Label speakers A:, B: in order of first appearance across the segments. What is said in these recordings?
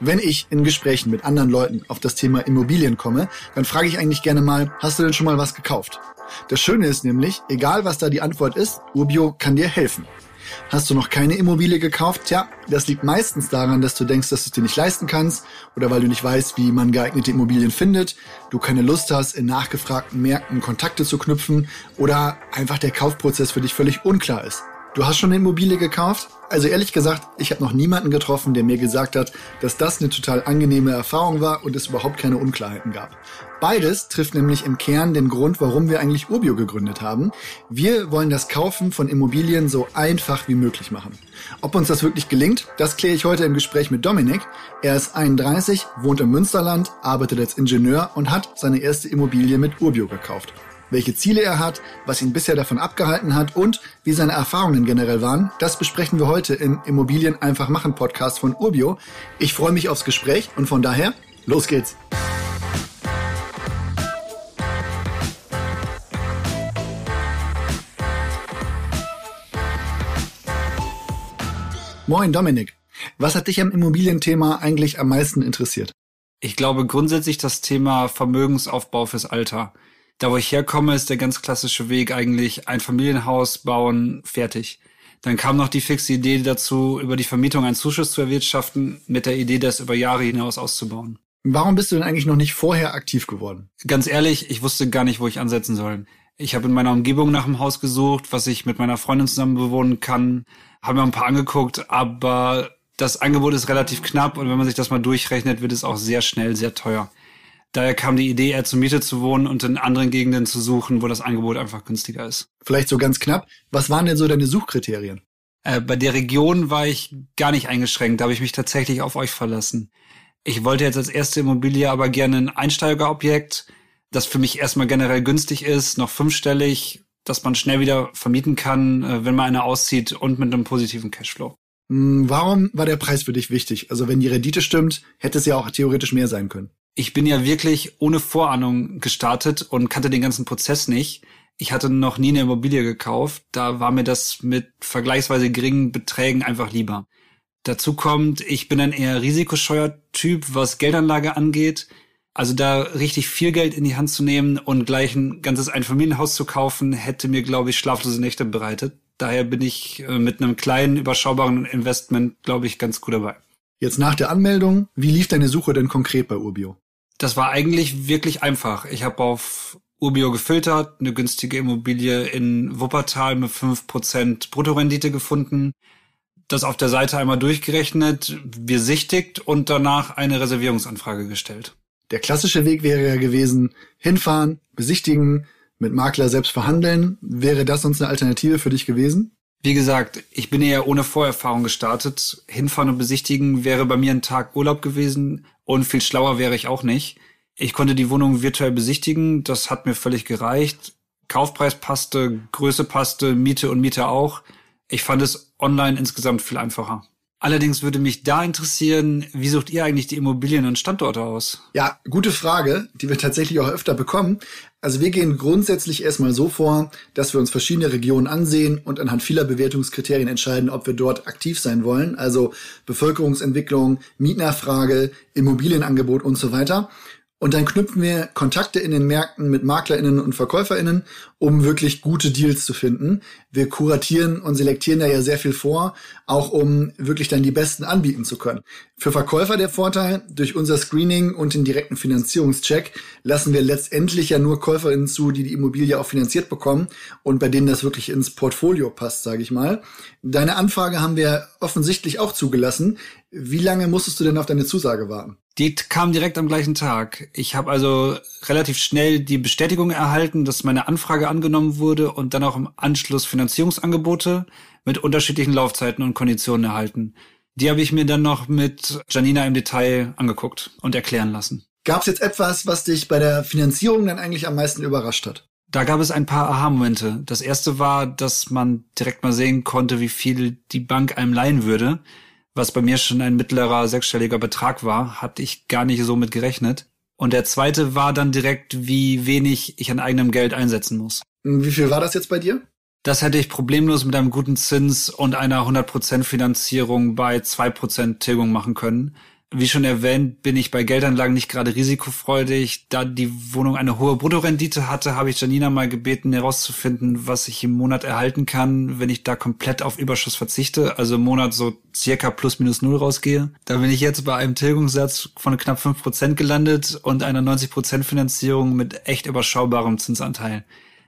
A: Wenn ich in Gesprächen mit anderen Leuten auf das Thema Immobilien komme, dann frage ich eigentlich gerne mal, hast du denn schon mal was gekauft? Das Schöne ist nämlich, egal was da die Antwort ist, Urbio kann dir helfen. Hast du noch keine Immobilie gekauft? Tja, das liegt meistens daran, dass du denkst, dass du es dir nicht leisten kannst oder weil du nicht weißt, wie man geeignete Immobilien findet, du keine Lust hast, in nachgefragten Märkten Kontakte zu knüpfen oder einfach der Kaufprozess für dich völlig unklar ist. Du hast schon eine Immobilie gekauft? Also ehrlich gesagt, ich habe noch niemanden getroffen, der mir gesagt hat, dass das eine total angenehme Erfahrung war und es überhaupt keine Unklarheiten gab. Beides trifft nämlich im Kern den Grund, warum wir eigentlich Urbio gegründet haben. Wir wollen das Kaufen von Immobilien so einfach wie möglich machen. Ob uns das wirklich gelingt, das kläre ich heute im Gespräch mit Dominik. Er ist 31, wohnt im Münsterland, arbeitet als Ingenieur und hat seine erste Immobilie mit Urbio gekauft welche Ziele er hat, was ihn bisher davon abgehalten hat und wie seine Erfahrungen generell waren. Das besprechen wir heute im Immobilien einfach machen Podcast von Urbio. Ich freue mich aufs Gespräch und von daher, los geht's. Moin Dominik. Was hat dich am Immobilienthema eigentlich am meisten interessiert?
B: Ich glaube grundsätzlich das Thema Vermögensaufbau fürs Alter. Da, wo ich herkomme, ist der ganz klassische Weg eigentlich ein Familienhaus bauen, fertig. Dann kam noch die fixe Idee dazu, über die Vermietung einen Zuschuss zu erwirtschaften, mit der Idee, das über Jahre hinaus auszubauen.
A: Warum bist du denn eigentlich noch nicht vorher aktiv geworden?
B: Ganz ehrlich, ich wusste gar nicht, wo ich ansetzen soll. Ich habe in meiner Umgebung nach einem Haus gesucht, was ich mit meiner Freundin zusammen bewohnen kann, habe mir ein paar angeguckt, aber das Angebot ist relativ knapp und wenn man sich das mal durchrechnet, wird es auch sehr schnell sehr teuer. Daher kam die Idee, eher zur Miete zu wohnen und in anderen Gegenden zu suchen, wo das Angebot einfach günstiger ist.
A: Vielleicht so ganz knapp. Was waren denn so deine Suchkriterien?
B: Äh, bei der Region war ich gar nicht eingeschränkt. Da habe ich mich tatsächlich auf euch verlassen. Ich wollte jetzt als erste Immobilie aber gerne ein Einsteigerobjekt, das für mich erstmal generell günstig ist, noch fünfstellig, dass man schnell wieder vermieten kann, äh, wenn man eine auszieht und mit einem positiven Cashflow.
A: Hm, warum war der Preis für dich wichtig? Also wenn die Rendite stimmt, hätte es ja auch theoretisch mehr sein können
B: ich bin ja wirklich ohne Vorahnung gestartet und kannte den ganzen Prozess nicht. Ich hatte noch nie eine Immobilie gekauft. Da war mir das mit vergleichsweise geringen Beträgen einfach lieber. Dazu kommt, ich bin ein eher risikoscheuer Typ, was Geldanlage angeht. Also da richtig viel Geld in die Hand zu nehmen und gleich ein ganzes Einfamilienhaus zu kaufen, hätte mir, glaube ich, schlaflose Nächte bereitet. Daher bin ich äh, mit einem kleinen, überschaubaren Investment, glaube ich, ganz gut dabei.
A: Jetzt nach der Anmeldung, wie lief deine Suche denn konkret bei Urbio?
B: Das war eigentlich wirklich einfach. Ich habe auf Urbio gefiltert, eine günstige Immobilie in Wuppertal mit fünf Prozent Bruttorendite gefunden, das auf der Seite einmal durchgerechnet, besichtigt und danach eine Reservierungsanfrage gestellt.
A: Der klassische Weg wäre ja gewesen, hinfahren, besichtigen, mit Makler selbst verhandeln. Wäre das sonst eine Alternative für dich gewesen?
B: Wie gesagt, ich bin eher ohne Vorerfahrung gestartet. Hinfahren und besichtigen wäre bei mir ein Tag Urlaub gewesen und viel schlauer wäre ich auch nicht. Ich konnte die Wohnung virtuell besichtigen, das hat mir völlig gereicht. Kaufpreis passte, Größe passte, Miete und Miete auch. Ich fand es online insgesamt viel einfacher. Allerdings würde mich da interessieren, wie sucht ihr eigentlich die Immobilien und Standorte aus?
A: Ja, gute Frage, die wir tatsächlich auch öfter bekommen. Also wir gehen grundsätzlich erstmal so vor, dass wir uns verschiedene Regionen ansehen und anhand vieler Bewertungskriterien entscheiden, ob wir dort aktiv sein wollen. Also Bevölkerungsentwicklung, Mietnachfrage, Immobilienangebot und so weiter. Und dann knüpfen wir Kontakte in den Märkten mit MaklerInnen und VerkäuferInnen, um wirklich gute Deals zu finden. Wir kuratieren und selektieren da ja sehr viel vor, auch um wirklich dann die besten anbieten zu können. Für Verkäufer der Vorteil, durch unser Screening und den direkten Finanzierungscheck lassen wir letztendlich ja nur KäuferInnen zu, die die Immobilie auch finanziert bekommen und bei denen das wirklich ins Portfolio passt, sage ich mal. Deine Anfrage haben wir offensichtlich auch zugelassen. Wie lange musstest du denn auf deine Zusage warten?
B: Die kam direkt am gleichen Tag. Ich habe also relativ schnell die Bestätigung erhalten, dass meine Anfrage angenommen wurde und dann auch im Anschluss Finanzierungsangebote mit unterschiedlichen Laufzeiten und Konditionen erhalten. Die habe ich mir dann noch mit Janina im Detail angeguckt und erklären lassen.
A: Gab es jetzt etwas, was dich bei der Finanzierung dann eigentlich am meisten überrascht hat?
B: Da gab es ein paar Aha-Momente. Das erste war, dass man direkt mal sehen konnte, wie viel die Bank einem leihen würde was bei mir schon ein mittlerer sechsstelliger Betrag war, hatte ich gar nicht so mit gerechnet. Und der zweite war dann direkt, wie wenig ich an eigenem Geld einsetzen muss.
A: Wie viel war das jetzt bei dir?
B: Das hätte ich problemlos mit einem guten Zins und einer 100% Finanzierung bei 2% Tilgung machen können. Wie schon erwähnt, bin ich bei Geldanlagen nicht gerade risikofreudig. Da die Wohnung eine hohe Bruttorendite hatte, habe ich Janina mal gebeten, herauszufinden, was ich im Monat erhalten kann, wenn ich da komplett auf Überschuss verzichte, also im Monat so circa plus minus null rausgehe. Da bin ich jetzt bei einem Tilgungssatz von knapp fünf Prozent gelandet und einer 90% Finanzierung mit echt überschaubarem Zinsanteil.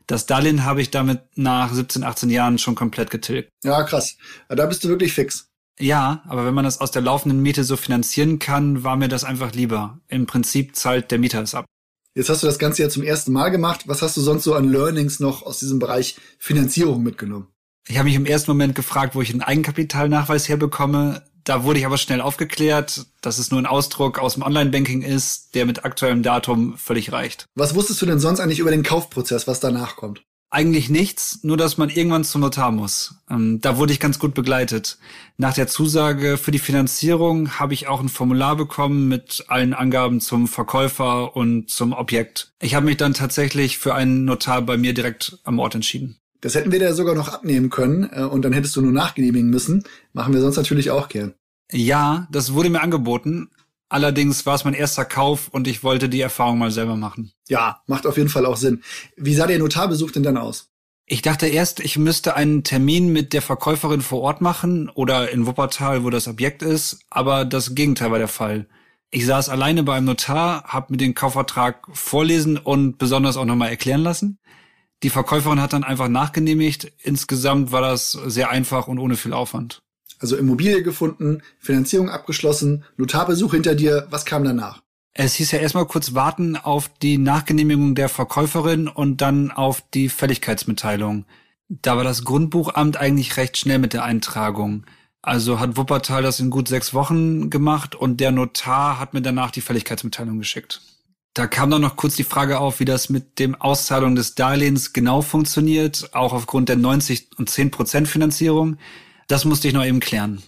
B: Das Darlehen habe ich damit nach 17, 18 Jahren schon komplett getilgt.
A: Ja, krass. Da bist du wirklich fix.
B: Ja, aber wenn man das aus der laufenden Miete so finanzieren kann, war mir das einfach lieber. Im Prinzip zahlt der Mieter es ab.
A: Jetzt hast du das Ganze ja zum ersten Mal gemacht. Was hast du sonst so an Learnings noch aus diesem Bereich Finanzierung mitgenommen?
B: Ich habe mich im ersten Moment gefragt, wo ich einen Eigenkapitalnachweis herbekomme. Da wurde ich aber schnell aufgeklärt, dass es nur ein Ausdruck aus dem Online-Banking ist, der mit aktuellem Datum völlig reicht.
A: Was wusstest du denn sonst eigentlich über den Kaufprozess, was danach kommt?
B: Eigentlich nichts, nur dass man irgendwann zum Notar muss. Ähm, da wurde ich ganz gut begleitet. Nach der Zusage für die Finanzierung habe ich auch ein Formular bekommen mit allen Angaben zum Verkäufer und zum Objekt. Ich habe mich dann tatsächlich für einen Notar bei mir direkt am Ort entschieden.
A: Das hätten wir dir sogar noch abnehmen können äh, und dann hättest du nur nachgenehmigen müssen. Machen wir sonst natürlich auch gern.
B: Ja, das wurde mir angeboten, Allerdings war es mein erster Kauf und ich wollte die Erfahrung mal selber machen.
A: Ja, macht auf jeden Fall auch Sinn. Wie sah der Notarbesuch denn dann aus?
B: Ich dachte erst, ich müsste einen Termin mit der Verkäuferin vor Ort machen oder in Wuppertal, wo das Objekt ist, aber das Gegenteil war der Fall. Ich saß alleine beim Notar, habe mir den Kaufvertrag vorlesen und besonders auch nochmal erklären lassen. Die Verkäuferin hat dann einfach nachgenehmigt. Insgesamt war das sehr einfach und ohne viel Aufwand.
A: Also Immobilie gefunden, Finanzierung abgeschlossen, Notarbesuch hinter dir. Was kam danach?
B: Es hieß ja erstmal kurz warten auf die Nachgenehmigung der Verkäuferin und dann auf die Fälligkeitsmitteilung. Da war das Grundbuchamt eigentlich recht schnell mit der Eintragung. Also hat Wuppertal das in gut sechs Wochen gemacht und der Notar hat mir danach die Fälligkeitsmitteilung geschickt. Da kam dann noch kurz die Frage auf, wie das mit dem Auszahlung des Darlehens genau funktioniert, auch aufgrund der 90 und 10 Prozent Finanzierung. Das musste ich noch eben klären.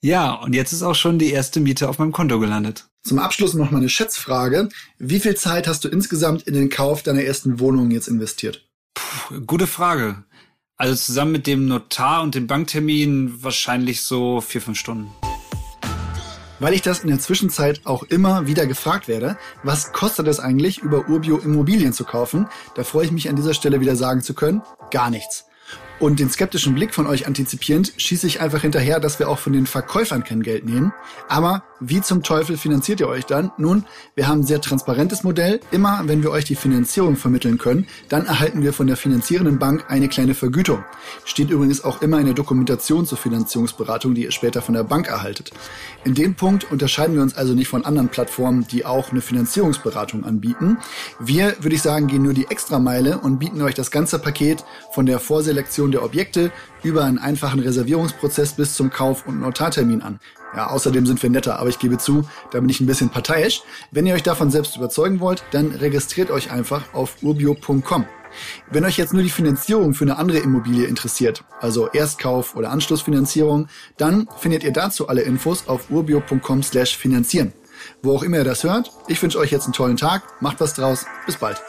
B: Ja, und jetzt ist auch schon die erste Miete auf meinem Konto gelandet.
A: Zum Abschluss noch mal eine Schätzfrage. Wie viel Zeit hast du insgesamt in den Kauf deiner ersten Wohnung jetzt investiert?
B: Puh, gute Frage. Also zusammen mit dem Notar und dem Banktermin wahrscheinlich so vier, fünf Stunden.
A: Weil ich das in der Zwischenzeit auch immer wieder gefragt werde, was kostet es eigentlich, über Urbio Immobilien zu kaufen, da freue ich mich an dieser Stelle wieder sagen zu können, gar nichts. Und den skeptischen Blick von euch antizipierend schieße ich einfach hinterher, dass wir auch von den Verkäufern kein Geld nehmen. Aber wie zum Teufel finanziert ihr euch dann? Nun, wir haben ein sehr transparentes Modell. Immer wenn wir euch die Finanzierung vermitteln können, dann erhalten wir von der finanzierenden Bank eine kleine Vergütung. Steht übrigens auch immer in der Dokumentation zur Finanzierungsberatung, die ihr später von der Bank erhaltet. In dem Punkt unterscheiden wir uns also nicht von anderen Plattformen, die auch eine Finanzierungsberatung anbieten. Wir, würde ich sagen, gehen nur die Extrameile und bieten euch das ganze Paket von der Vorselektion der Objekte über einen einfachen Reservierungsprozess bis zum Kauf- und Notartermin an. Ja, außerdem sind wir netter, aber ich gebe zu, da bin ich ein bisschen parteiisch. Wenn ihr euch davon selbst überzeugen wollt, dann registriert euch einfach auf urbio.com. Wenn euch jetzt nur die Finanzierung für eine andere Immobilie interessiert, also Erstkauf oder Anschlussfinanzierung, dann findet ihr dazu alle Infos auf urbio.com slash finanzieren. Wo auch immer ihr das hört, ich wünsche euch jetzt einen tollen Tag, macht was draus, bis bald.